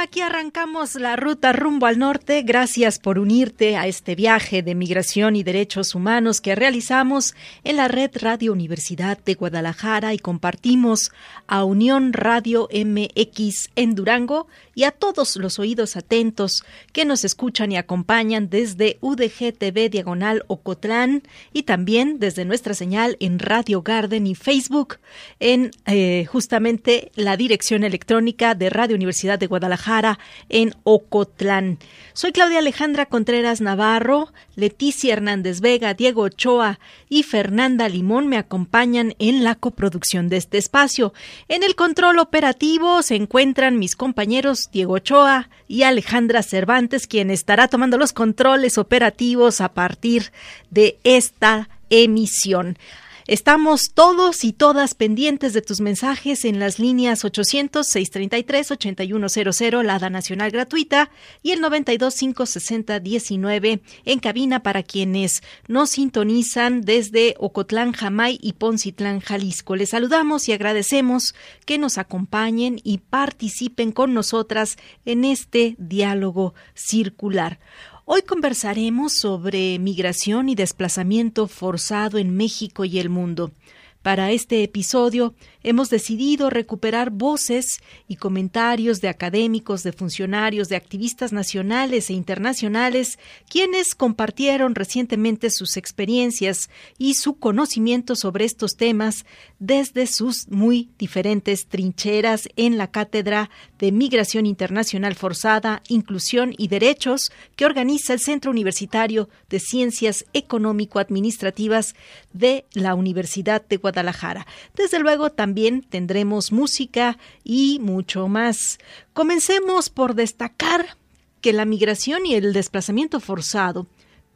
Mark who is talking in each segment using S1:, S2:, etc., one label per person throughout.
S1: Aquí arrancamos la ruta rumbo al norte. Gracias por unirte a este viaje de migración y derechos humanos que realizamos en la red Radio Universidad de Guadalajara y compartimos a Unión Radio MX en Durango y a todos los oídos atentos que nos escuchan y acompañan desde UDG TV Diagonal Ocotlán y también desde nuestra señal en Radio Garden y Facebook en eh, justamente la dirección electrónica de Radio Universidad de Guadalajara en Ocotlán. Soy Claudia Alejandra Contreras Navarro, Leticia Hernández Vega, Diego Ochoa y Fernanda Limón me acompañan en la coproducción de este espacio. En el control operativo se encuentran mis compañeros Diego Ochoa y Alejandra Cervantes, quien estará tomando los controles operativos a partir de esta emisión. Estamos todos y todas pendientes de tus mensajes en las líneas 800-633-8100, la ADA Nacional Gratuita, y el 92-560-19 en cabina para quienes nos sintonizan desde Ocotlán, Jamay y Poncitlán, Jalisco. Les saludamos y agradecemos que nos acompañen y participen con nosotras en este diálogo circular. Hoy conversaremos sobre migración y desplazamiento forzado en México y el mundo. Para este episodio hemos decidido recuperar voces y comentarios de académicos, de funcionarios, de activistas nacionales e internacionales, quienes compartieron recientemente sus experiencias y su conocimiento sobre estos temas desde sus muy diferentes trincheras en la Cátedra de Migración Internacional Forzada, Inclusión y Derechos que organiza el Centro Universitario de Ciencias Económico-Administrativas de la Universidad de Guadalajara. Desde luego también tendremos música y mucho más. Comencemos por destacar que la migración y el desplazamiento forzado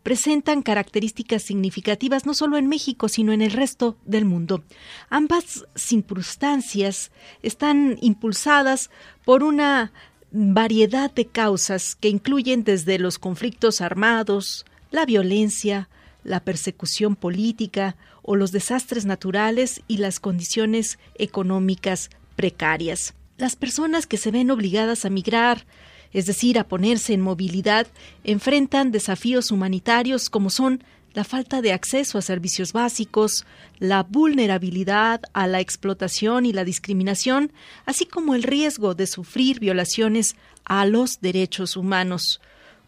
S1: presentan características significativas no solo en México, sino en el resto del mundo. Ambas circunstancias están impulsadas por una variedad de causas que incluyen desde los conflictos armados, la violencia, la persecución política o los desastres naturales y las condiciones económicas precarias. Las personas que se ven obligadas a migrar, es decir, a ponerse en movilidad, enfrentan desafíos humanitarios como son la falta de acceso a servicios básicos, la vulnerabilidad a la explotación y la discriminación, así como el riesgo de sufrir violaciones a los derechos humanos.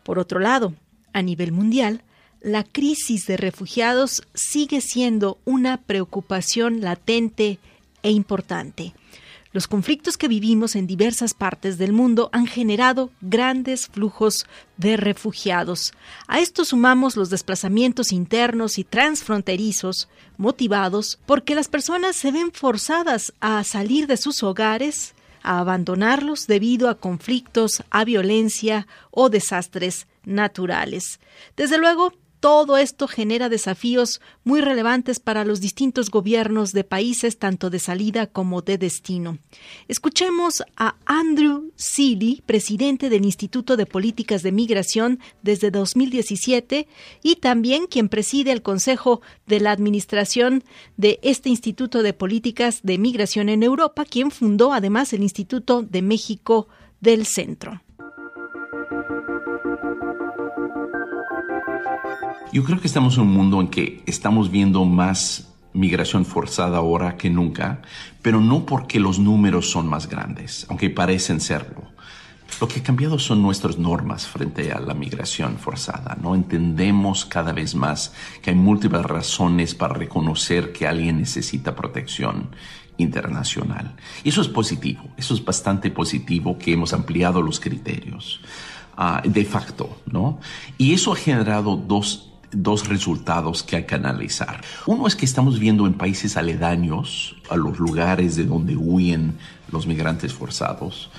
S1: Por otro lado, a nivel mundial, la crisis de refugiados sigue siendo una preocupación latente e importante. Los conflictos que vivimos en diversas partes del mundo han generado grandes flujos de refugiados. A esto sumamos los desplazamientos internos y transfronterizos motivados porque las personas se ven forzadas a salir de sus hogares, a abandonarlos debido a conflictos, a violencia o desastres naturales. Desde luego, todo esto genera desafíos muy relevantes para los distintos gobiernos de países, tanto de salida como de destino. Escuchemos a Andrew Seeley, presidente del Instituto de Políticas de Migración desde 2017 y también quien preside el Consejo de la Administración de este Instituto de Políticas de Migración en Europa, quien fundó además el Instituto de México del Centro.
S2: Yo creo que estamos en un mundo en que estamos viendo más migración forzada ahora que nunca, pero no porque los números son más grandes, aunque parecen serlo. Lo que ha cambiado son nuestras normas frente a la migración forzada. No entendemos cada vez más que hay múltiples razones para reconocer que alguien necesita protección internacional. Eso es positivo, eso es bastante positivo que hemos ampliado los criterios uh, de facto, ¿no? Y eso ha generado dos dos resultados que hay que analizar. Uno es que estamos viendo en países aledaños a los lugares de donde huyen los migrantes forzados,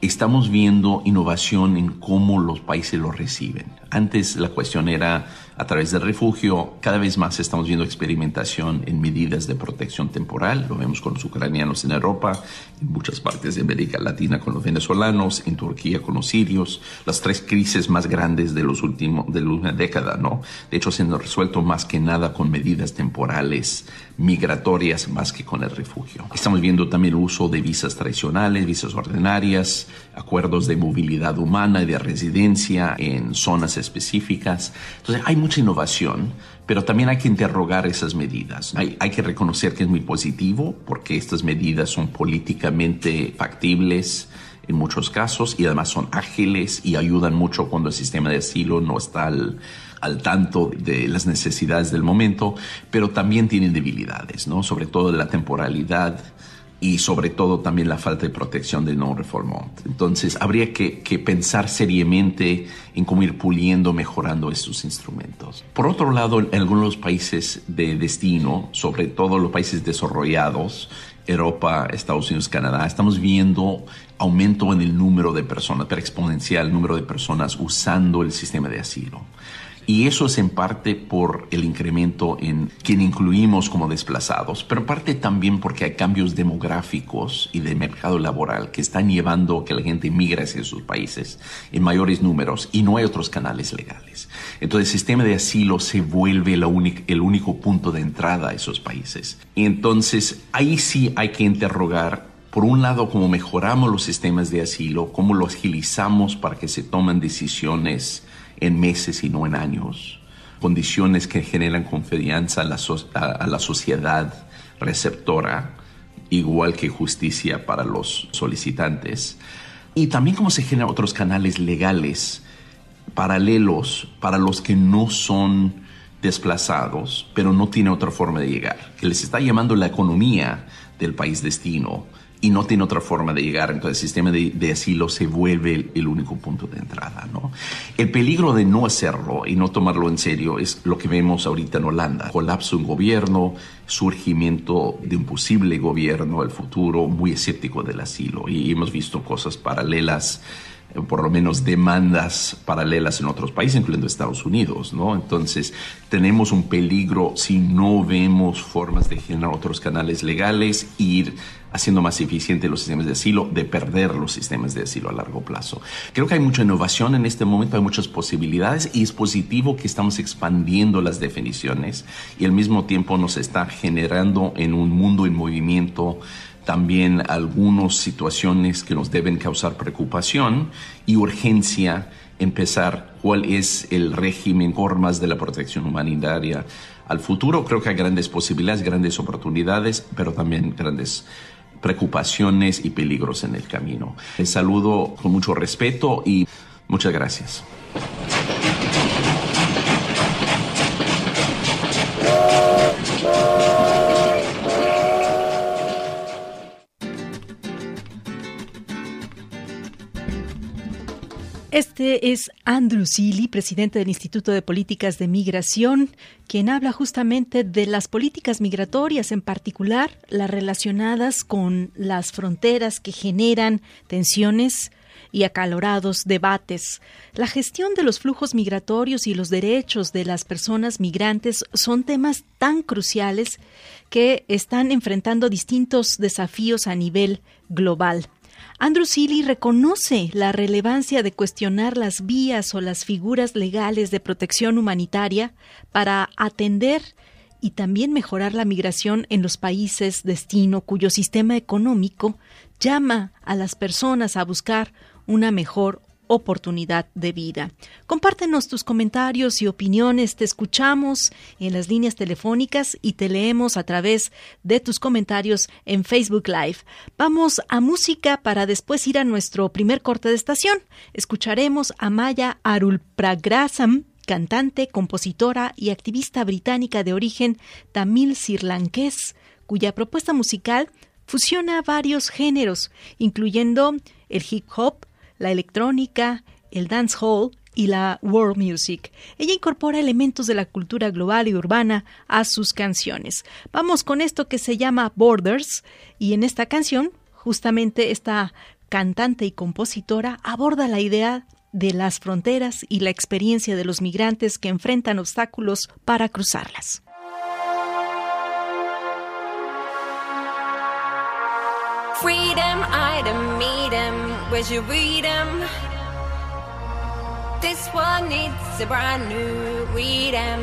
S2: estamos viendo innovación en cómo los países lo reciben. Antes la cuestión era a través del refugio, cada vez más estamos viendo experimentación en medidas de protección temporal, lo vemos con los ucranianos en Europa, en muchas partes de América Latina con los venezolanos, en Turquía con los sirios, las tres crisis más grandes de los últimos de una década, ¿no? De hecho, se han resuelto más que nada con medidas temporales migratorias más que con el refugio. Estamos viendo también el uso de visas tradicionales, visas ordinarias, acuerdos de movilidad humana y de residencia en zonas específicas. Entonces hay mucha innovación, pero también hay que interrogar esas medidas. Hay, que reconocer que es muy positivo porque estas medidas son políticamente factibles en muchos casos y además son ágiles y ayudan mucho cuando el sistema de asilo no está al tanto de las necesidades del momento, pero también tienen debilidades, ¿no? Sobre todo de la temporalidad y sobre todo también la falta de protección de no reformont. Entonces, habría que, que, pensar seriamente en cómo ir puliendo, mejorando estos instrumentos. Por otro lado, en algunos países de destino, sobre todo los países desarrollados, Europa, Estados Unidos, Canadá, estamos viendo aumento en el número de personas, pero exponencial número de personas usando el sistema de asilo. Y eso es en parte por el incremento en quien incluimos como desplazados, pero parte también porque hay cambios demográficos y de mercado laboral que están llevando a que la gente migre hacia sus países en mayores números y no hay otros canales legales. Entonces el sistema de asilo se vuelve el único punto de entrada a esos países. Y entonces ahí sí hay que interrogar por un lado, cómo mejoramos los sistemas de asilo, cómo los agilizamos para que se tomen decisiones en meses y no en años, condiciones que generan confianza a la, a la sociedad receptora, igual que justicia para los solicitantes, y también cómo se generan otros canales legales paralelos para los que no son desplazados, pero no tienen otra forma de llegar, que les está llamando la economía del país destino y no tiene otra forma de llegar. Entonces el sistema de, asilo se vuelve el, único punto de entrada. ¿no? El peligro de no hacerlo y no tomarlo en serio es lo que vemos ahorita en Holanda. Colapso en gobierno, surgimiento de un posible gobierno, el futuro muy escéptico del asilo. Y hemos visto cosas paralelas por lo menos demandas paralelas en otros países, incluyendo Estados Unidos, ¿no? Entonces, tenemos un peligro si no vemos formas de generar otros canales legales, ir haciendo más eficientes los sistemas de asilo, de perder los sistemas de asilo a largo plazo. Creo que hay mucha innovación en este momento, hay muchas posibilidades y es positivo que estamos expandiendo las definiciones y al mismo tiempo nos está generando en un mundo en movimiento también algunas situaciones que nos deben causar preocupación y urgencia empezar cuál es el régimen, formas de la protección humanitaria al futuro. Creo que hay grandes posibilidades, grandes oportunidades, pero también grandes preocupaciones y peligros en el camino. Les saludo con mucho respeto y muchas gracias.
S1: Este es Andrew Seeley, presidente del Instituto de Políticas de Migración, quien habla justamente de las políticas migratorias, en particular las relacionadas con las fronteras que generan tensiones y acalorados debates. La gestión de los flujos migratorios y los derechos de las personas migrantes son temas tan cruciales que están enfrentando distintos desafíos a nivel global. Andrew Seeley reconoce la relevancia de cuestionar las vías o las figuras legales de protección humanitaria para atender y también mejorar la migración en los países destino cuyo sistema económico llama a las personas a buscar una mejor oportunidad de vida. Compártenos tus comentarios y opiniones, te escuchamos en las líneas telefónicas y te leemos a través de tus comentarios en Facebook Live. Vamos a música para después ir a nuestro primer corte de estación. Escucharemos a Maya Arulpragrasam cantante, compositora y activista británica de origen tamil sirlanqués, cuya propuesta musical fusiona varios géneros, incluyendo el hip hop, la electrónica, el dancehall y la world music. Ella incorpora elementos de la cultura global y urbana a sus canciones. Vamos con esto que se llama Borders y en esta canción justamente esta cantante y compositora aborda la idea de las fronteras y la experiencia de los migrantes que enfrentan obstáculos para cruzarlas.
S3: Freedom, where's your freedom? This one needs a brand new freedom.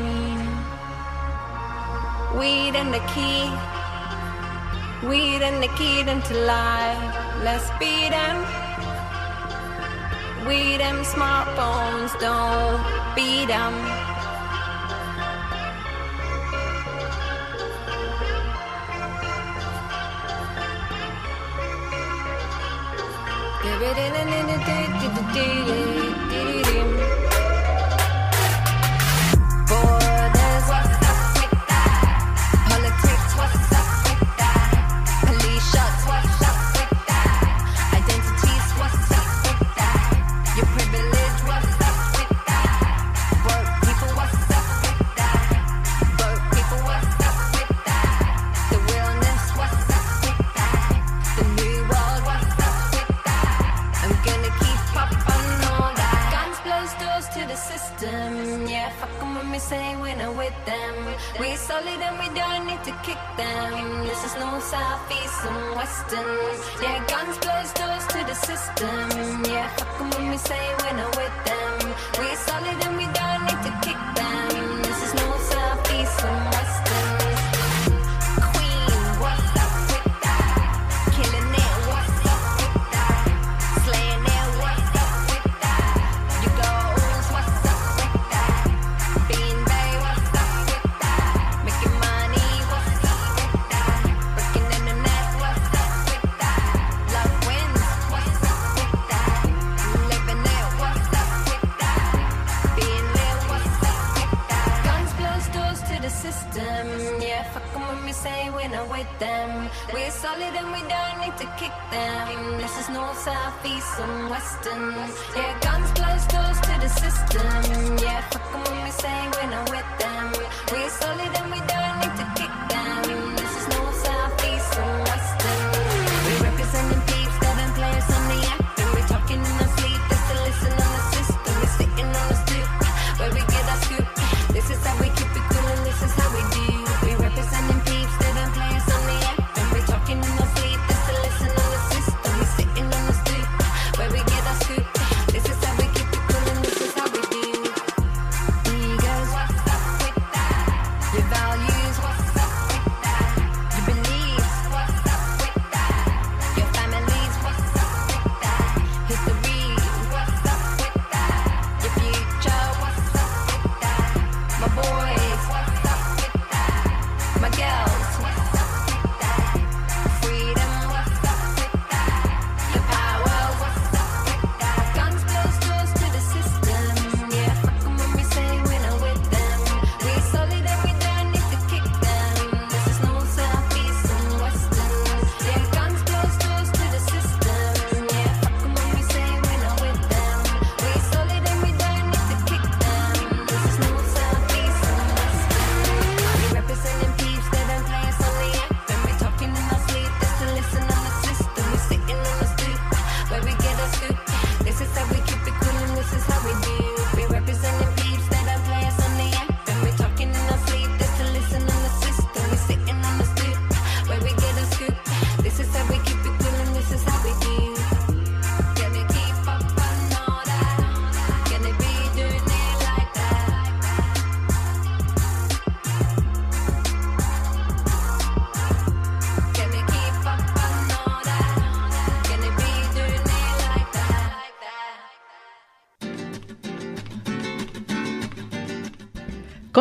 S3: Weed and the key, weed and the key into life. Let's beat them. Weed them smartphones don't beat them. baby, Boston. Their guns close doors to the system.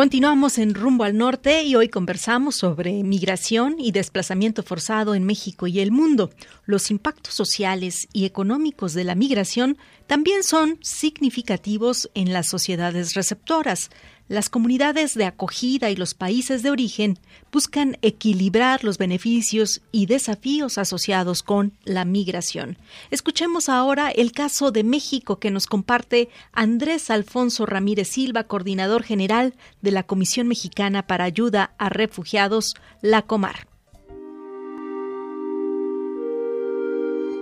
S1: Continuamos en Rumbo al Norte y hoy conversamos sobre migración y desplazamiento forzado en México y el mundo. Los impactos sociales y económicos de la migración también son significativos en las sociedades receptoras. Las comunidades de acogida y los países de origen buscan equilibrar los beneficios y desafíos asociados con la migración. Escuchemos ahora el caso de México que nos comparte Andrés Alfonso Ramírez Silva, coordinador general de la Comisión Mexicana para Ayuda a Refugiados, la Comar.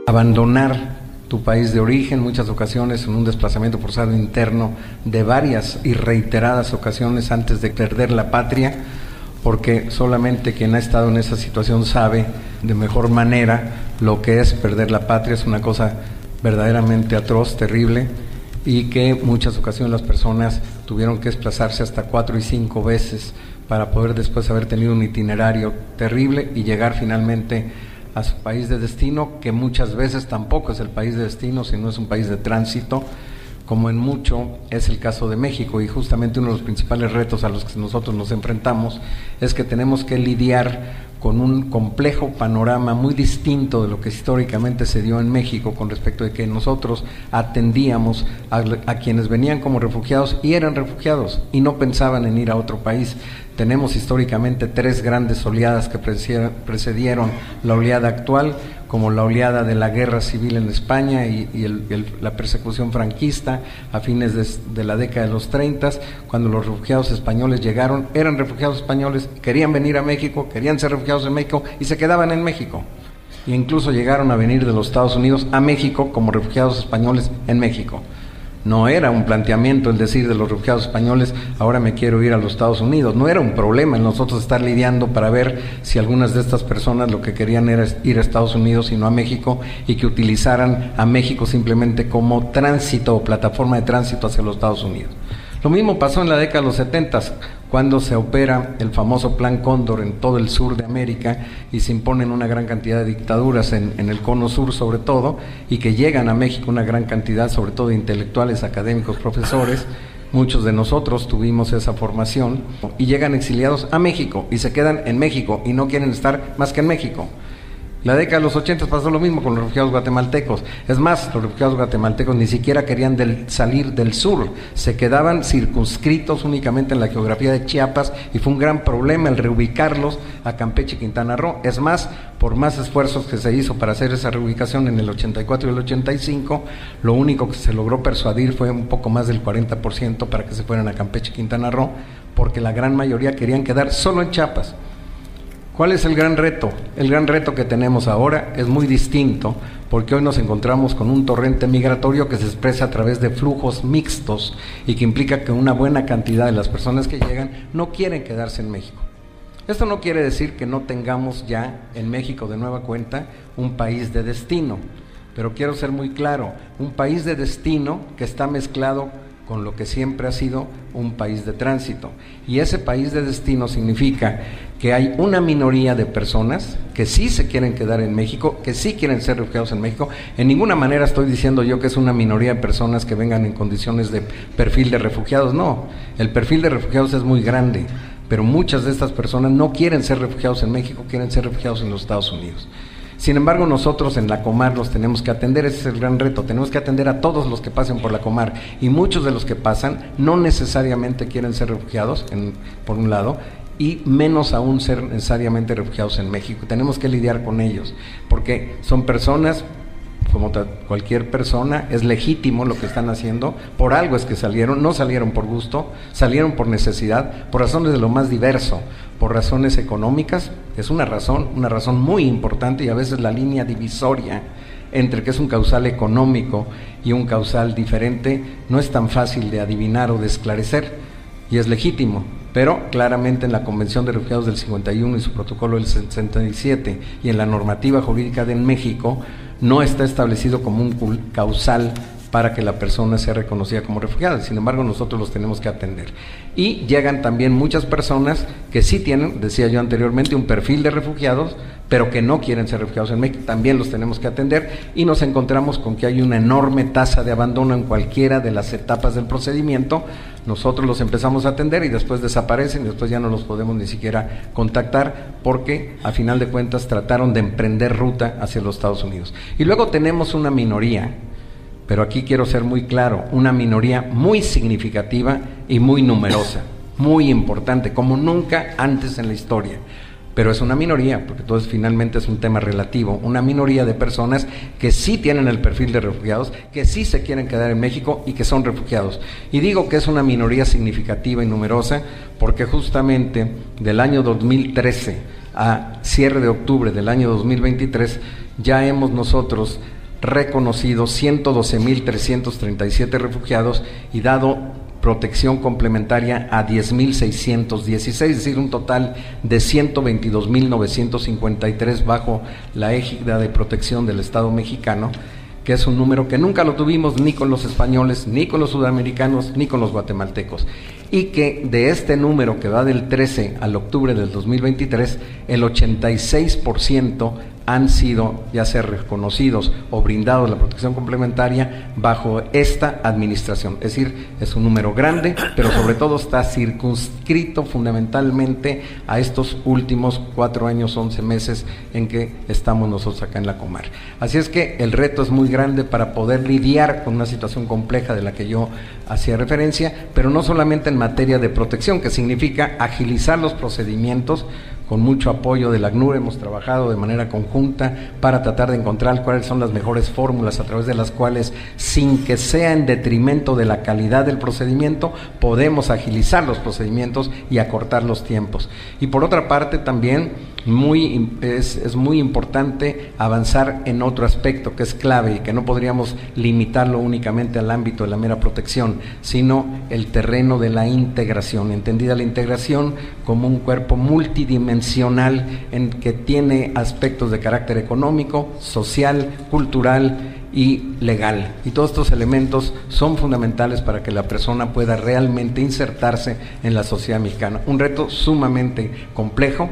S4: abandonar tu país de origen, muchas ocasiones en un desplazamiento forzado interno de varias y reiteradas ocasiones antes de perder la patria, porque solamente quien ha estado en esa situación sabe de mejor manera lo que es perder la patria, es una cosa verdaderamente atroz, terrible, y que muchas ocasiones las personas tuvieron que desplazarse hasta cuatro y cinco veces para poder después haber tenido un itinerario terrible y llegar finalmente a su país de destino, que muchas veces tampoco es el país de destino, sino es un país de tránsito, como en mucho es el caso de México. Y justamente uno de los principales retos a los que nosotros nos enfrentamos es que tenemos que lidiar con un complejo panorama muy distinto de lo que históricamente se dio en México con respecto de que nosotros atendíamos a, quienes venían como refugiados y eran refugiados y no pensaban en ir a otro país. Tenemos históricamente tres grandes oleadas que precedieron la oleada actual, como la oleada de la guerra civil en España y, la persecución franquista a fines de, de, la década de los 30, cuando los refugiados españoles llegaron, eran refugiados españoles, querían venir a México, querían ser refugiados en México y se quedaban en México. E incluso llegaron a venir de los Estados Unidos a México como refugiados españoles en México. No era un planteamiento el decir de los refugiados españoles, ahora me quiero ir a los Estados Unidos. No era un problema en nosotros estar lidiando para ver si algunas de estas personas lo que querían era ir a Estados Unidos y no a México y que utilizaran a México simplemente como tránsito o plataforma de tránsito hacia los Estados Unidos. Lo mismo pasó en la década de los 70 cuando se opera el famoso Plan Cóndor en todo el sur de América y se imponen una gran cantidad de dictaduras en, el cono sur sobre todo, y que llegan a México una gran cantidad, sobre todo de intelectuales, académicos, profesores, muchos de nosotros tuvimos esa formación, y llegan exiliados a México y se quedan en México y no quieren estar más que en México. La década de los 80 pasó lo mismo con los refugiados guatemaltecos. Es más, los refugiados guatemaltecos ni siquiera querían salir del sur, se quedaban circunscritos únicamente en la geografía de Chiapas y fue un gran problema el reubicarlos a Campeche y Quintana Roo. Es más, por más esfuerzos que se hizo para hacer esa reubicación en el 84 y el 85, lo único que se logró persuadir fue un poco más del 40% para que se fueran a Campeche y Quintana Roo, porque la gran mayoría querían quedar solo en Chiapas. ¿Cuál es el gran reto? El gran reto que tenemos ahora es muy distinto porque hoy nos encontramos con un torrente migratorio que se expresa a través de flujos mixtos y que implica que una buena cantidad de las personas que llegan no quieren quedarse en México. Esto no quiere decir que no tengamos ya en México de nueva cuenta un país de destino, pero quiero ser muy claro, un país de destino que está mezclado con lo que siempre ha sido un país de tránsito. Y ese país de destino significa que hay una minoría de personas que sí se quieren quedar en México, que sí quieren ser refugiados en México. En ninguna manera estoy diciendo yo que es una minoría de personas que vengan en condiciones de perfil de refugiados. No, el perfil de refugiados es muy grande, pero muchas de estas personas no quieren ser refugiados en México, quieren ser refugiados en los Estados Unidos. Sin embargo, nosotros en la Comar los tenemos que atender, ese es el gran reto, tenemos que atender a todos los que pasen por la Comar y muchos de los que pasan no necesariamente quieren ser refugiados, por un lado, y menos aún ser necesariamente refugiados en México. Tenemos que lidiar con ellos, porque son personas como cualquier persona, es legítimo lo que están haciendo, por algo es que salieron, no salieron por gusto, salieron por necesidad, por razones de lo más diverso, por razones económicas, es una razón, una razón muy importante y a veces la línea divisoria entre que es un causal económico y un causal diferente no es tan fácil de adivinar o de esclarecer y es legítimo, pero claramente en la Convención de Refugiados del 51 y su protocolo del 67 y en la normativa jurídica de México no está establecido como un causal para que la persona sea reconocida como refugiada. Sin embargo, nosotros los tenemos que atender. Y llegan también muchas personas que sí tienen, decía yo anteriormente, un perfil de refugiados, pero que no quieren ser refugiados en México. También los tenemos que atender y nos encontramos con que hay una enorme tasa de abandono en cualquiera de las etapas del procedimiento. Nosotros los empezamos a atender y después desaparecen y después ya no los podemos ni siquiera contactar porque a final de cuentas trataron de emprender ruta hacia los Estados Unidos. Y luego tenemos una minoría pero aquí quiero ser muy claro, una minoría muy significativa y muy numerosa, muy importante, como nunca antes en la historia. Pero es una minoría, porque todo finalmente es un tema relativo, una minoría de personas que sí tienen el perfil de refugiados, que sí se quieren quedar en México y que son refugiados. Y digo que es una minoría significativa y numerosa porque justamente del año 2013 a cierre de octubre del año 2023 ya hemos nosotros reconocido 112.337 refugiados y dado protección complementaria a 10.616, es decir, un total de 122.953 bajo la égida de protección del Estado mexicano, que es un número que nunca lo tuvimos ni con los españoles, ni con los sudamericanos, ni con los guatemaltecos. Y que de este número que va del 13 al octubre del 2023, el 86% han sido ya sea reconocidos o brindados la protección complementaria bajo esta administración. Es decir, es un número grande, pero sobre todo está circunscrito fundamentalmente a estos últimos cuatro años, once meses en que estamos nosotros acá en la Comar. Así es que el reto es muy grande para poder lidiar con una situación compleja de la que yo hacía referencia, pero no solamente en materia de protección, que significa agilizar los procedimientos, con mucho apoyo del ACNUR hemos trabajado de manera conjunta para tratar de encontrar cuáles son las mejores fórmulas a través de las cuales, sin que sea en detrimento de la calidad del procedimiento, podemos agilizar los procedimientos y acortar los tiempos. Y por otra parte también muy, es, es muy importante avanzar en otro aspecto que es clave y que no podríamos limitarlo únicamente al ámbito de la mera protección, sino el terreno de la integración, entendida la integración como un cuerpo multidimensional en que tiene aspectos de carácter económico, social, cultural y legal. Y todos estos elementos son fundamentales para que la persona pueda realmente insertarse en la sociedad mexicana. Un reto sumamente complejo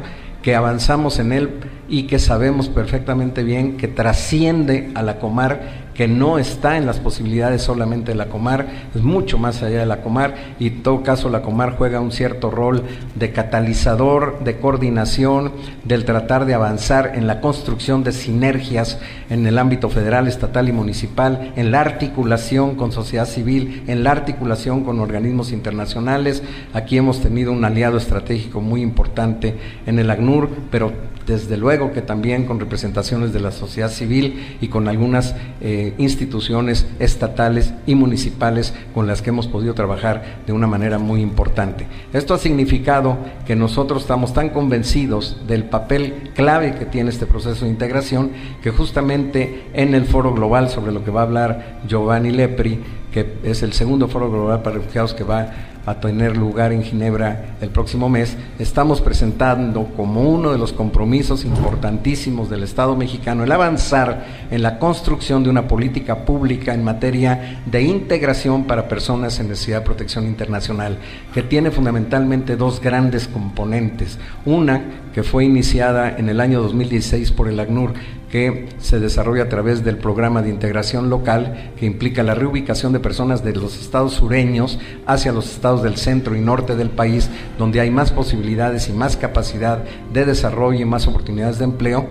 S4: que avanzamos en él y que sabemos perfectamente bien que trasciende a la comar que no está en las posibilidades solamente de la Comar, es mucho más allá de la Comar y en todo caso la Comar juega un cierto rol de catalizador, de coordinación, del tratar de avanzar en la construcción de sinergias en el ámbito federal, estatal y municipal, en la articulación con sociedad civil, en la articulación con organismos internacionales. Aquí hemos tenido un aliado estratégico muy importante en el ACNUR, pero desde luego que también con representaciones de la sociedad civil y con algunas eh, instituciones estatales y municipales con las que hemos podido trabajar de una manera muy importante. Esto ha significado que nosotros estamos tan convencidos del papel clave que tiene este proceso de integración que justamente en el foro global sobre lo que va a hablar Giovanni Lepri, que es el segundo foro global para refugiados que va a tener lugar en Ginebra el próximo mes, estamos presentando como uno de los compromisos importantísimos del Estado mexicano el avanzar en la construcción de una política pública en materia de integración para personas en necesidad de protección internacional, que tiene fundamentalmente dos grandes componentes. Una que fue iniciada en el año 2016 por el ACNUR, que se desarrolla a través del programa de integración local que implica la reubicación de personas de los estados sureños hacia los estados del centro y norte del país, donde hay más posibilidades y más capacidad de desarrollo y más oportunidades de empleo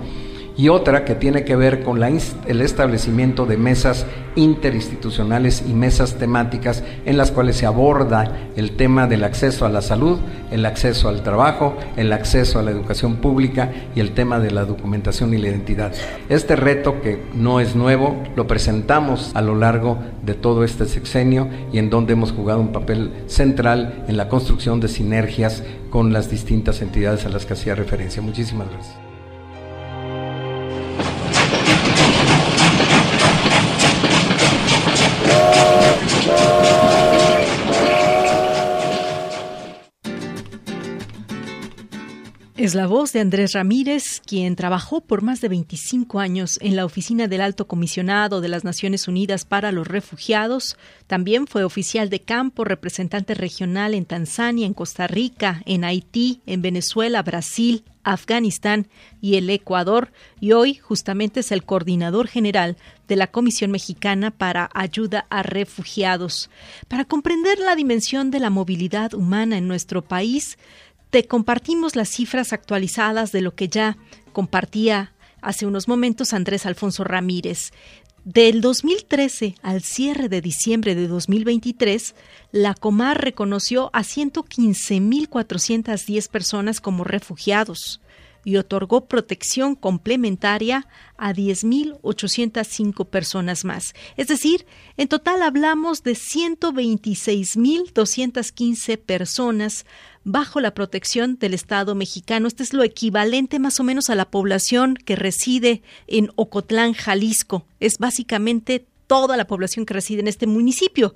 S4: y otra que tiene que ver con la, el establecimiento de mesas interinstitucionales y mesas temáticas en las cuales se aborda el tema del acceso a la salud, el acceso al trabajo, el acceso a la educación pública y el tema de la documentación y la identidad. Este reto que no es nuevo, lo presentamos a lo largo de todo este sexenio y en donde hemos jugado un papel central en la construcción de sinergias con las distintas entidades a las que hacía referencia. Muchísimas gracias.
S1: La voz de Andrés Ramírez, quien trabajó por más de 25 años en la oficina del Alto Comisionado de las Naciones Unidas para los Refugiados. También fue oficial de campo, representante regional en Tanzania, en Costa Rica, en Haití, en Venezuela, Brasil, Afganistán y el Ecuador, y hoy justamente es el coordinador general de la Comisión Mexicana para Ayuda a Refugiados. Para comprender la dimensión de la movilidad humana en nuestro país, te compartimos las cifras actualizadas de lo que ya compartía hace unos momentos Andrés Alfonso Ramírez. Del 2013 al cierre de diciembre de 2023, la Comar reconoció a 115.410 personas como refugiados. y otorgó protección complementaria a 10.805 personas más. Es decir, en total hablamos de 126.215 personas bajo la protección del Estado mexicano. Este es lo equivalente más o menos a la población que reside en Ocotlán, Jalisco. Es básicamente toda la población que reside en este municipio.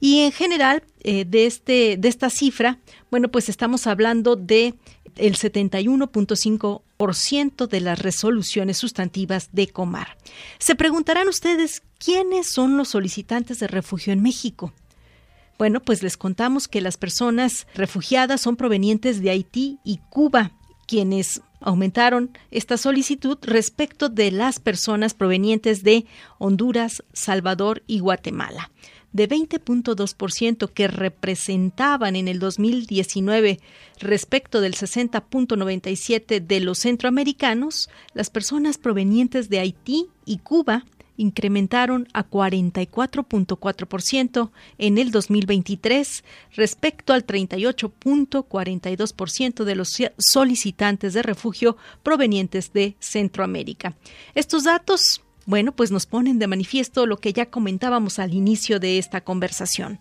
S1: Y en general, eh, de, este, de esta cifra, bueno, pues estamos hablando de el 71.5% de las resoluciones sustantivas de Comar. Se preguntarán ustedes, ¿quiénes son los solicitantes de refugio en México? Bueno, pues les contamos que las personas refugiadas son provenientes de Haití y Cuba, quienes aumentaron esta solicitud respecto de las personas provenientes de Honduras, Salvador y Guatemala. De 20.2% que representaban en el 2019 respecto del 60.97 de los centroamericanos, las personas provenientes de Haití y Cuba incrementaron a 44.4% en el 2023 respecto al 38.42% de los solicitantes de refugio provenientes de Centroamérica. Estos datos bueno, pues nos ponen de manifiesto lo que ya comentábamos al inicio de esta conversación.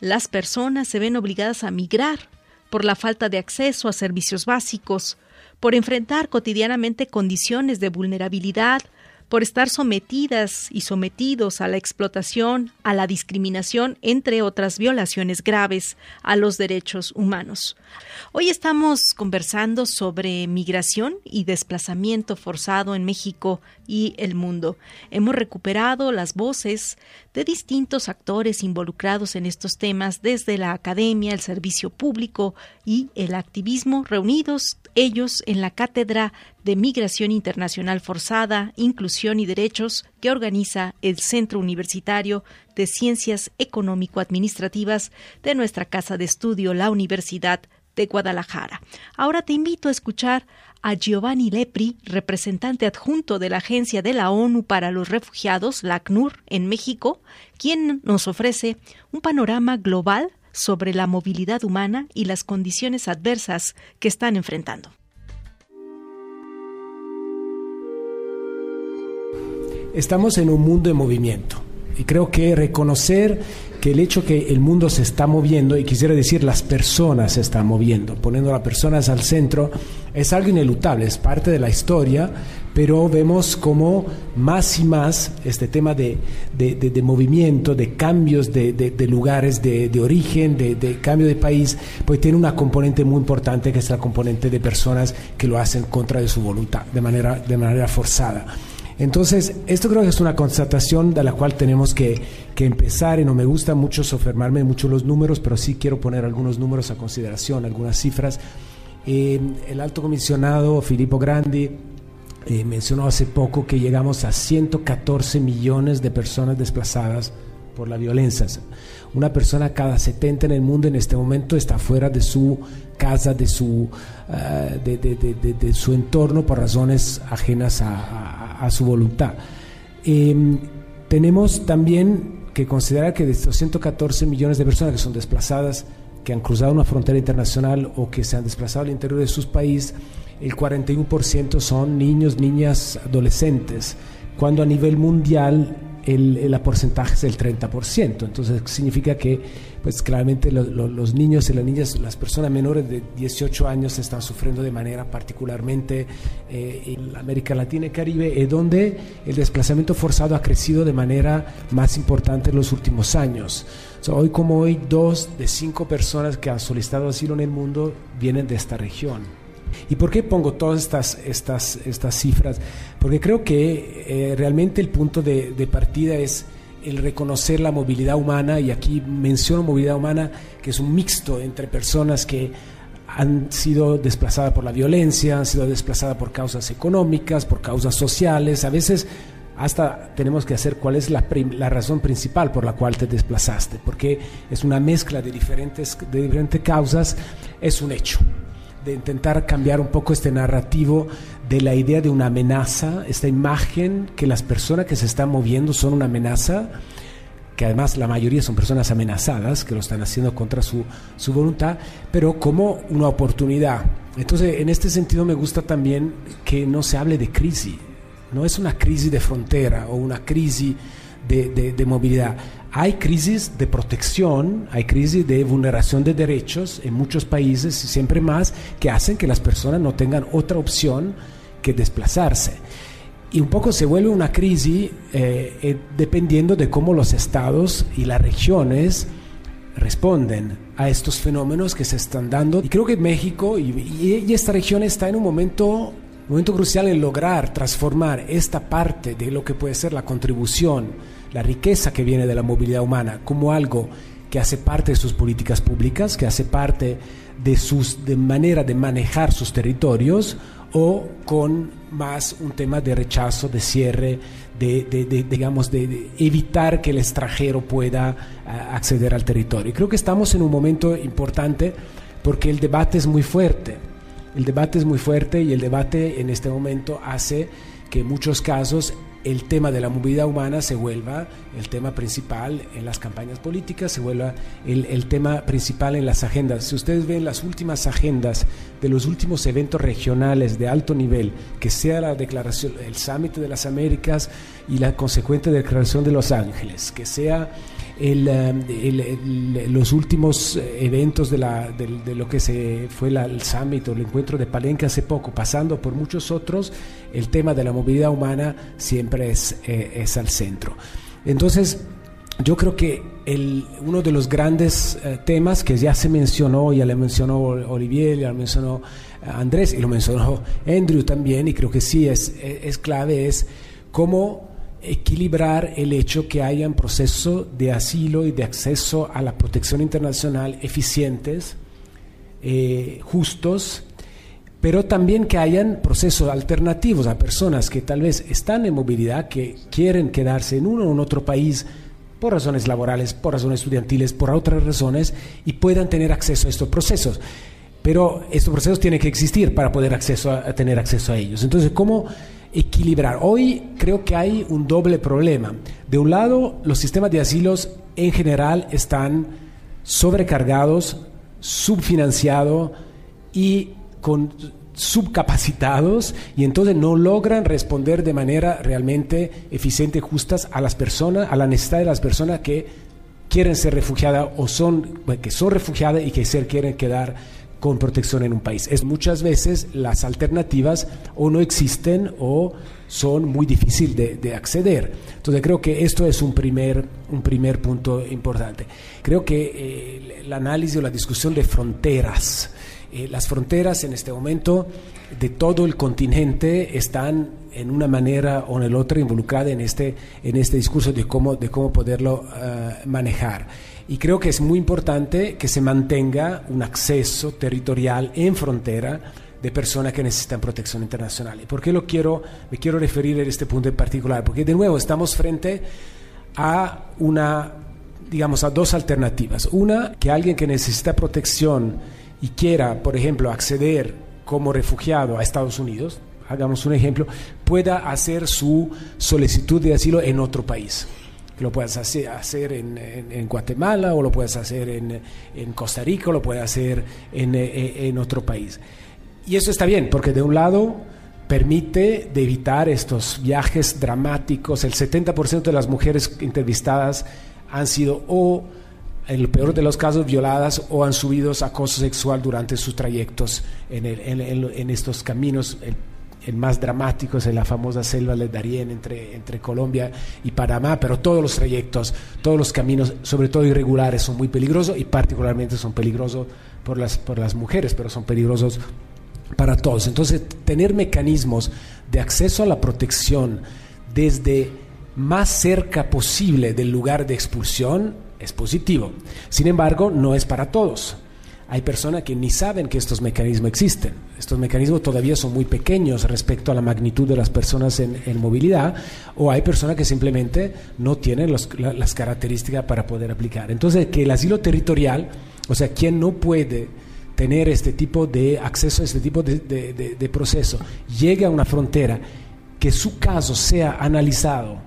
S1: Las personas se ven obligadas a migrar por la falta de acceso a servicios básicos, por enfrentar cotidianamente condiciones de vulnerabilidad, por estar sometidas y sometidos a la explotación, a la discriminación, entre otras violaciones graves a los derechos humanos. Hoy estamos conversando sobre migración y desplazamiento forzado en México y el mundo. Hemos recuperado las voces de distintos actores involucrados en estos temas desde la academia, el servicio público y el activismo, reunidos ellos en la Cátedra de Migración Internacional Forzada, Inclusión y Derechos que organiza el Centro Universitario de Ciencias Económico-Administrativas de nuestra casa de estudio, la Universidad de Guadalajara. Ahora te invito a escuchar a Giovanni Lepri, representante adjunto de la Agencia de la ONU para los Refugiados, la ACNUR, en México, quien nos ofrece un panorama global sobre la movilidad humana y las condiciones adversas que están enfrentando.
S5: Estamos en un mundo de movimiento y creo que reconocer que el hecho que el mundo se está moviendo, y quisiera decir las personas se están moviendo, poniendo a las personas al centro, es algo inelutable, es parte de la historia, pero vemos como más y más este tema de, de, movimiento, de cambios de, lugares de, origen, de, cambio de país, pues tiene una componente muy importante que es la componente de personas que lo hacen contra de su voluntad, de manera, de manera forzada. Entonces, esto creo que es una constatación de la cual tenemos que, empezar, y no me gusta mucho sofermarme mucho los números, pero sí quiero poner algunos números a consideración, algunas cifras. Eh, el alto comisionado Filippo Grandi eh, mencionó hace poco que llegamos a 114 millones de personas desplazadas por la violencia. Una persona cada 70 en el mundo en este momento está fuera de su casa, de su, eh, de, su entorno por razones ajenas a, su voluntad. Em, tenemos también que considerar que de estos 114 millones de personas que son desplazadas, que han cruzado una frontera internacional o que se han desplazado al interior de sus países, el 41% son niños, niñas, adolescentes, cuando a nivel mundial el, porcentaje es el 30%. Entonces significa que, pues claramente los niños y las niñas, las personas menores de 18 años están sufriendo de manera particularmente eh, en América Latina y Caribe, eh, donde el desplazamiento forzado ha crecido de manera más importante en los últimos años. hoy como hoy, dos de cinco personas que han solicitado asilo en el mundo vienen de esta región. ¿Y por qué pongo todas estas, estas, estas cifras? Porque creo que eh, realmente el punto de, de partida es el reconocer la movilidad humana, y aquí menciono movilidad humana, que es un mixto entre personas que han sido desplazadas por la violencia, han sido desplazadas por causas económicas, por causas sociales, a veces hasta tenemos que hacer cuál es la, la, razón principal por la cual te desplazaste, porque es una mezcla de diferentes, de diferentes causas, es un hecho de intentar cambiar un poco este narrativo de la idea de una amenaza, esta imagen que las personas que se están moviendo son una amenaza, que además la mayoría son personas amenazadas, que lo están haciendo contra su, su voluntad, pero como una oportunidad. Entonces, en este sentido me gusta también que no se hable de crisis, no es una crisis de frontera o una crisis de, de, movilidad. Hay crisis de protección, hay crisis de vulneración de derechos en muchos países y siempre más que hacen que las personas no tengan otra opción que desplazarse. Y un poco se vuelve una crisis eh, eh, dependiendo de cómo los estados y las regiones responden a estos fenómenos que se están dando. Y creo que México y, y esta región está en un momento momento crucial en lograr transformar esta parte de lo que puede ser la contribución, la riqueza que viene de la movilidad humana, como algo que hace parte de sus políticas públicas, que hace parte de sus de manera de manejar sus territorios o con más un tema de rechazo, de cierre, de, digamos de, evitar que el extranjero pueda acceder al territorio. creo que estamos en un momento importante porque el debate es muy fuerte el debate es muy fuerte y el debate en este momento hace que en muchos casos el tema de la movilidad humana se vuelva el tema principal en las campañas políticas, se vuelva el, tema principal en las agendas. Si ustedes ven las últimas agendas de los últimos eventos regionales de alto nivel, que sea la declaración, el Summit de las Américas y la consecuente declaración de Los Ángeles, que sea el, los últimos eventos de, la, de, lo que se fue el summit o el encuentro de Palenque hace poco, pasando por muchos otros, el tema de la movilidad humana siempre es, eh, es al centro. Entonces, yo creo que el, uno de los grandes eh, temas que ya se mencionó, ya le mencionó Olivier, ya lo mencionó Andrés y lo mencionó Andrew también, y creo que sí es, es clave, es cómo equilibrar el hecho que hayan procesos de asilo y de acceso a la protección internacional eficientes, eh, justos, pero también que hayan procesos alternativos a personas que tal vez están en movilidad, que quieren quedarse en uno o en otro país por razones laborales, por razones estudiantiles, por otras razones, y puedan tener acceso a estos procesos. Pero estos procesos tienen que existir para poder acceso a tener acceso a ellos. Entonces, ¿cómo equilibrar. Hoy creo que hay un doble problema. De un lado, los sistemas de asilos en general están sobrecargados, subfinanciados y con subcapacitados y entonces no logran responder de manera realmente eficiente y justa a las personas, a la necesidad de las personas que quieren ser refugiadas o son que son refugiadas y que se quieren quedar con protección en un país. Es muchas veces las alternativas o no existen o son muy difíciles de, acceder. Entonces creo que esto es un primer, un primer punto importante. Creo que eh, el análisis o la discusión de fronteras, eh, las fronteras en este momento de todo el continente están en una manera o en la otra involucradas en este, en este discurso de cómo, de cómo poderlo eh, manejar. Y creo que es muy importante que se mantenga un acceso territorial en frontera de personas que necesitan protección internacional. ¿Y por qué lo quiero, me quiero referir a este punto en particular? Porque de nuevo estamos frente a una, digamos, a dos alternativas. Una, que alguien que necesita protección y quiera, por ejemplo, acceder como refugiado a Estados Unidos, hagamos un ejemplo, pueda hacer su solicitud de asilo en otro país que lo puedas hacer, en, Guatemala o lo puedes hacer en, Costa Rica o lo puedes hacer en, otro país. Y eso está bien, porque de un lado permite evitar estos viajes dramáticos. El 70% de las mujeres entrevistadas han sido o, en el peor de los casos, violadas o han subido acoso sexual durante sus trayectos en, estos caminos el más dramático es en la famosa selva de Darién entre, entre Colombia y Panamá, pero todos los trayectos, todos los caminos, sobre todo irregulares, son muy peligrosos y particularmente son peligrosos por las, por las mujeres, pero son peligrosos para todos. Entonces, tener mecanismos de acceso a la protección desde más cerca posible del lugar de expulsión es positivo. Sin embargo, no es para todos. Hay personas que ni saben que estos mecanismos existen. Estos mecanismos todavía son muy pequeños respecto a la magnitud de las personas en, movilidad o hay personas que simplemente no tienen las características para poder aplicar. Entonces, que el asilo territorial, o sea, quien no puede tener este tipo de acceso a este tipo de, de proceso, llegue a una frontera, que su caso sea analizado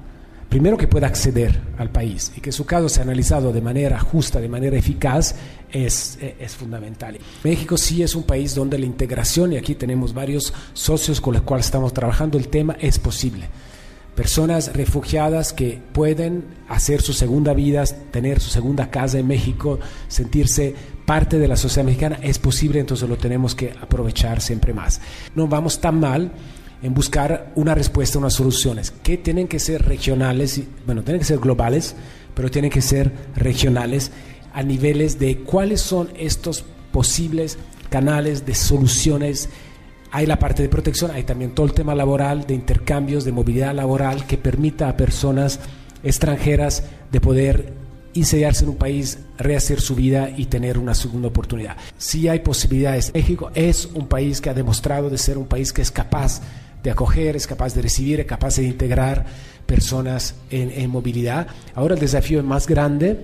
S5: primero que pueda acceder al país y que su caso sea analizado de manera justa, de manera eficaz, es, es, fundamental. México sí es un país donde la integración, y aquí tenemos varios socios con los cuales estamos trabajando, el tema es posible. Personas refugiadas que pueden hacer su segunda vida, tener su segunda casa en México, sentirse parte de la sociedad mexicana, es posible, entonces lo tenemos que aprovechar siempre más. No vamos tan mal en buscar una respuesta, unas soluciones, que tienen que ser regionales, bueno, tienen que ser globales, pero tienen que ser regionales a niveles de cuáles son estos posibles canales de soluciones. Hay la parte de protección, hay también todo el tema laboral, de intercambios, de movilidad laboral que permita a personas extranjeras de poder insertarse en un país, rehacer su vida y tener una segunda oportunidad. Si hay posibilidades. México es un país que ha demostrado de ser un país que es capaz de acoger, es capaz de recibir, es capaz de integrar personas en, movilidad. Ahora el desafío es más grande,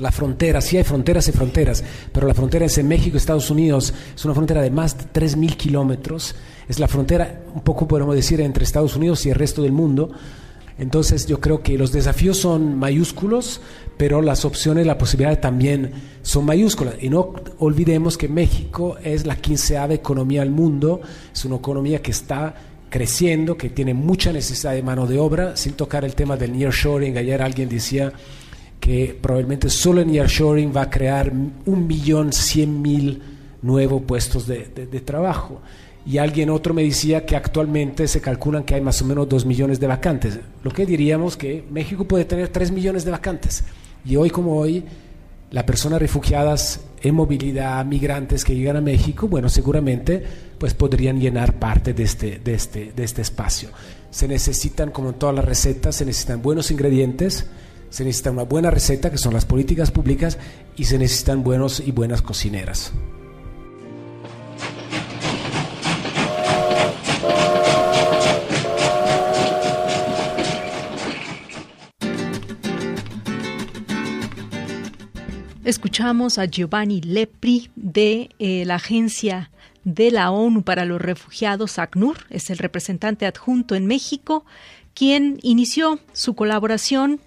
S5: la frontera, sí hay fronteras y fronteras, pero la frontera es en México, Estados Unidos, es una frontera de más de 3.000 kilómetros, es la frontera, un poco podemos decir, entre Estados Unidos y el resto del mundo. Entonces yo creo que los desafíos son mayúsculos, pero las opciones, las posibilidades también son mayúsculas. Y no olvidemos que México es la quinceava economía del mundo, es una economía que está creciendo, que tiene mucha necesidad de mano de obra, sin tocar el tema del nearshoring. Ayer alguien decía que probablemente solo el nearshoring va a crear un millón cien mil nuevos puestos de, trabajo. Y alguien otro me decía que actualmente se calculan que hay más o menos dos millones de vacantes. Lo que diríamos que México puede tener tres millones de vacantes. Y hoy como hoy, las personas refugiadas en movilidad, migrantes que llegan a México, bueno, seguramente pues podrían llenar parte de este, de este, de este espacio. Se necesitan, como en todas las recetas, se necesitan buenos ingredientes, se necesita una buena receta, que son las políticas públicas, y se necesitan buenos y buenas cocineras.
S1: Escuchamos a Giovanni Lepri de eh, la Agencia de la ONU para los Refugiados, ACNUR, es el representante adjunto en México, quien inició su colaboración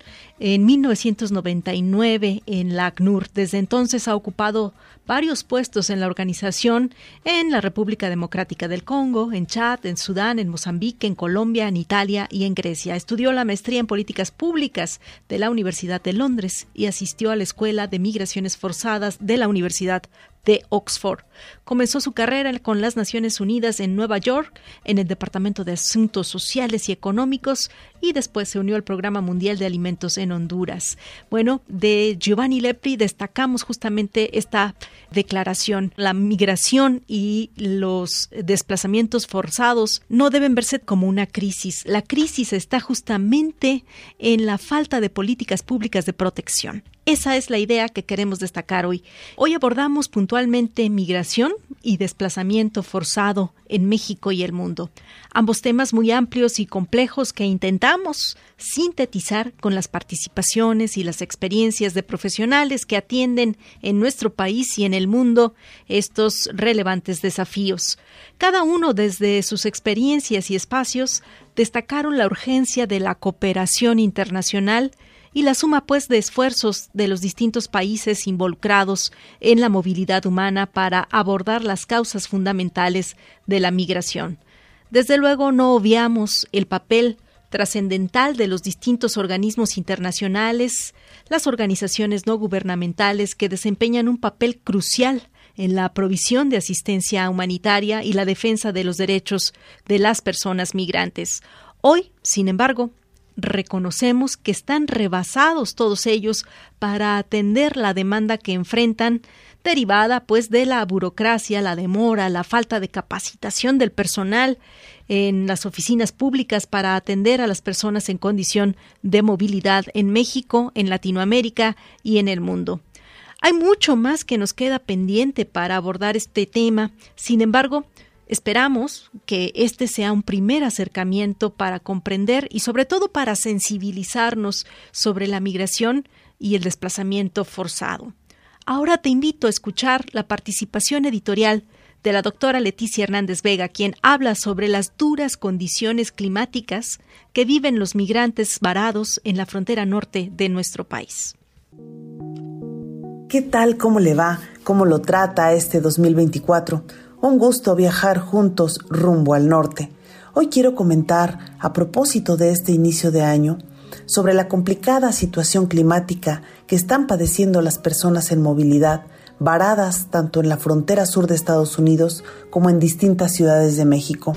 S1: en 1999 en la ACNUR. Desde entonces ha ocupado varios puestos en la organización en la República Democrática del Congo, en Chad, en Sudán, en Mozambique, en Colombia, en Italia y en Grecia. Estudió la maestría en políticas públicas de la Universidad de Londres y asistió a la Escuela de Migraciones Forzadas de la Universidad de Oxford. Comenzó su carrera con las Naciones Unidas en Nueva York, en el Departamento de Asuntos Sociales y Económicos, y después se unió al Programa Mundial de Alimentos en Honduras. Bueno, de Giovanni Lepri destacamos justamente esta declaración. La migración y los desplazamientos forzados no deben verse como una crisis. La crisis está justamente en la falta de políticas públicas de protección. Esa es la idea que queremos destacar hoy. Hoy abordamos puntualmente migración y desplazamiento forzado en México y el mundo. Ambos temas muy amplios y complejos que intentamos sintetizar con las participaciones y las experiencias de profesionales que atienden en nuestro país y en el mundo estos relevantes desafíos. Cada uno desde sus experiencias y espacios destacaron la urgencia de la cooperación internacional y la suma pues de esfuerzos de los distintos países involucrados en la movilidad humana para abordar las causas fundamentales de la migración. Desde luego no obviamos el papel trascendental de los distintos organismos internacionales, las organizaciones no gubernamentales que desempeñan un papel crucial en la provisión de asistencia humanitaria y la defensa de los derechos de las personas migrantes. Hoy, sin embargo, reconocemos que están rebasados todos ellos para atender la demanda que enfrentan derivada pues de la burocracia, la demora, la falta de capacitación del personal en las oficinas públicas para atender a las personas en condición de movilidad en México, en Latinoamérica y en el mundo. Hay mucho más que nos queda pendiente para abordar este tema. Sin embargo, Esperamos que este sea un primer acercamiento para comprender y sobre todo para sensibilizarnos sobre la migración y el desplazamiento forzado. Ahora te invito a escuchar la participación editorial de la doctora Leticia Hernández Vega, quien habla sobre las duras condiciones climáticas que viven los migrantes varados en la frontera norte de nuestro país.
S6: ¿Qué tal? ¿Cómo le va? ¿Cómo lo trata este 2024? Un gusto viajar juntos rumbo al norte. Hoy quiero comentar, a propósito de este inicio de año, sobre la complicada situación climática que están padeciendo las personas en movilidad, varadas tanto en la frontera sur de Estados Unidos como en distintas ciudades de México.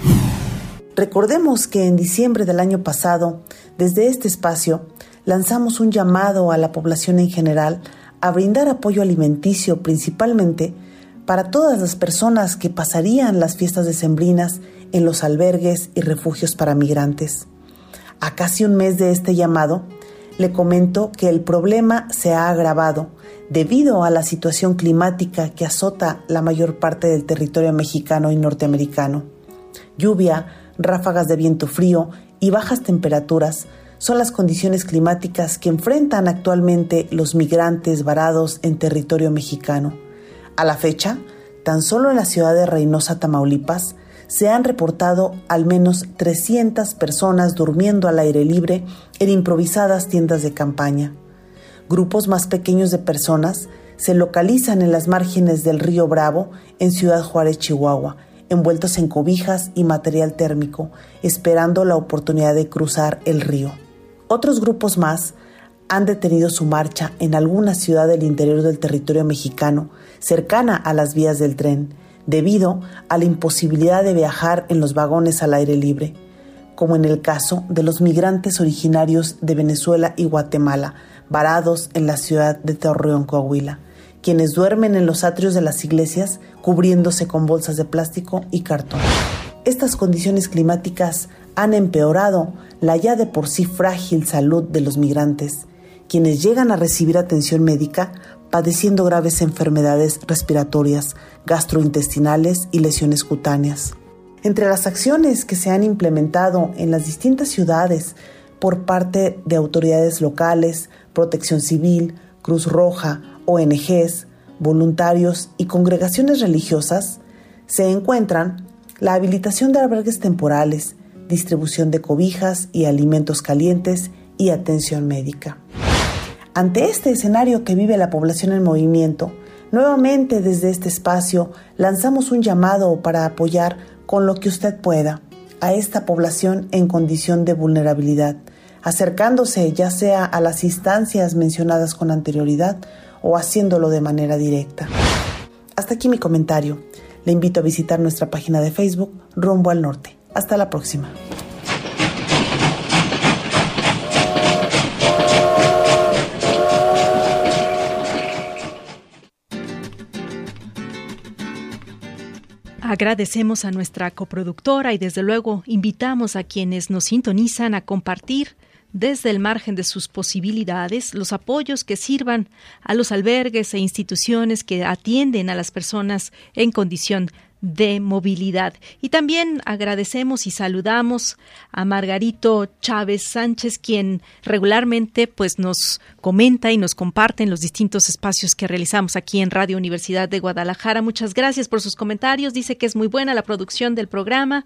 S6: Recordemos que en diciembre del año pasado, desde este espacio, lanzamos un llamado a la población en general a brindar apoyo alimenticio principalmente para todas las personas que pasarían las fiestas decembrinas en los albergues y refugios para migrantes. A casi un mes de este llamado, le comento que el problema se ha agravado debido a la situación climática que azota la mayor parte del territorio mexicano y norteamericano. Lluvia, ráfagas de viento frío y bajas temperaturas son las condiciones climáticas que enfrentan actualmente los migrantes varados en territorio mexicano. A la fecha, tan solo en la ciudad de Reynosa, Tamaulipas, se han reportado al menos 300 personas durmiendo al aire libre en improvisadas tiendas de campaña. Grupos más pequeños de personas se localizan en las márgenes del río Bravo en Ciudad Juárez, Chihuahua, envueltos en cobijas y material térmico, esperando la oportunidad de cruzar el río. Otros grupos más han detenido su marcha en alguna ciudad del interior del territorio mexicano, cercana a las vías del tren, debido a la imposibilidad de viajar en los vagones al aire libre, como en el caso de los migrantes originarios de Venezuela y Guatemala, varados en la ciudad de Torreón, Coahuila, quienes duermen en los atrios de las iglesias cubriéndose con bolsas de plástico y cartón. Estas condiciones climáticas han empeorado la ya de por sí frágil salud de los migrantes, quienes llegan a recibir atención médica padeciendo graves enfermedades respiratorias, gastrointestinales y lesiones cutáneas. Entre las acciones que se han implementado en las distintas ciudades por parte de autoridades locales, protección civil, Cruz Roja, ONGs, voluntarios y congregaciones religiosas, se encuentran la habilitación de albergues temporales, distribución de cobijas y alimentos calientes y atención médica. Ante este escenario que vive la población en movimiento, nuevamente desde este espacio lanzamos un llamado para apoyar con lo que usted pueda a esta población en condición de vulnerabilidad, acercándose ya sea a las instancias mencionadas con anterioridad o haciéndolo de manera directa. Hasta aquí mi comentario. Le invito a visitar nuestra página de Facebook Rumbo al Norte. Hasta la próxima.
S1: Agradecemos a nuestra coproductora y desde luego invitamos a quienes nos sintonizan a compartir desde el margen de sus posibilidades los apoyos que sirvan a los albergues e instituciones que atienden a las personas en condición de movilidad. Y también agradecemos y saludamos a Margarito Chávez Sánchez, quien regularmente pues nos comenta y nos comparte en los distintos espacios que realizamos aquí en Radio Universidad de Guadalajara. Muchas gracias por sus comentarios. Dice que es muy buena la producción del programa,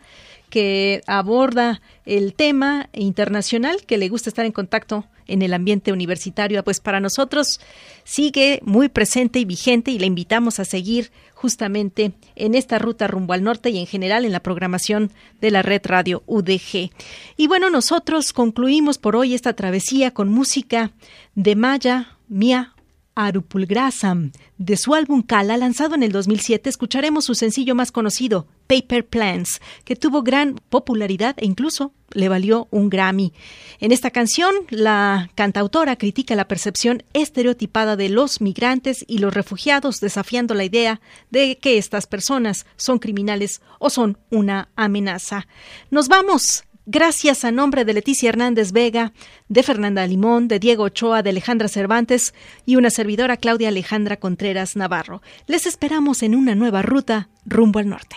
S1: que aborda el tema internacional, que le gusta estar en contacto en el ambiente universitario. Pues para nosotros sigue muy presente y vigente y le invitamos a seguir justamente en esta ruta rumbo al norte y en general en la programación de la red radio UDG. Y bueno, nosotros concluimos por hoy esta travesía con música de Maya Mia Arupulgrasam. De su álbum Kala, lanzado en el 2007, escucharemos su sencillo más conocido, Paper Plans, que tuvo gran popularidad e incluso le valió un Grammy. En esta canción, la cantautora critica la percepción estereotipada de los migrantes y los refugiados, desafiando la idea de que estas personas son criminales o son una amenaza. Nos vamos Gracias a nombre de Leticia Hernández Vega, de Fernanda Limón, de Diego Ochoa, de Alejandra Cervantes y una servidora Claudia Alejandra Contreras Navarro. Les esperamos en una nueva ruta rumbo al norte.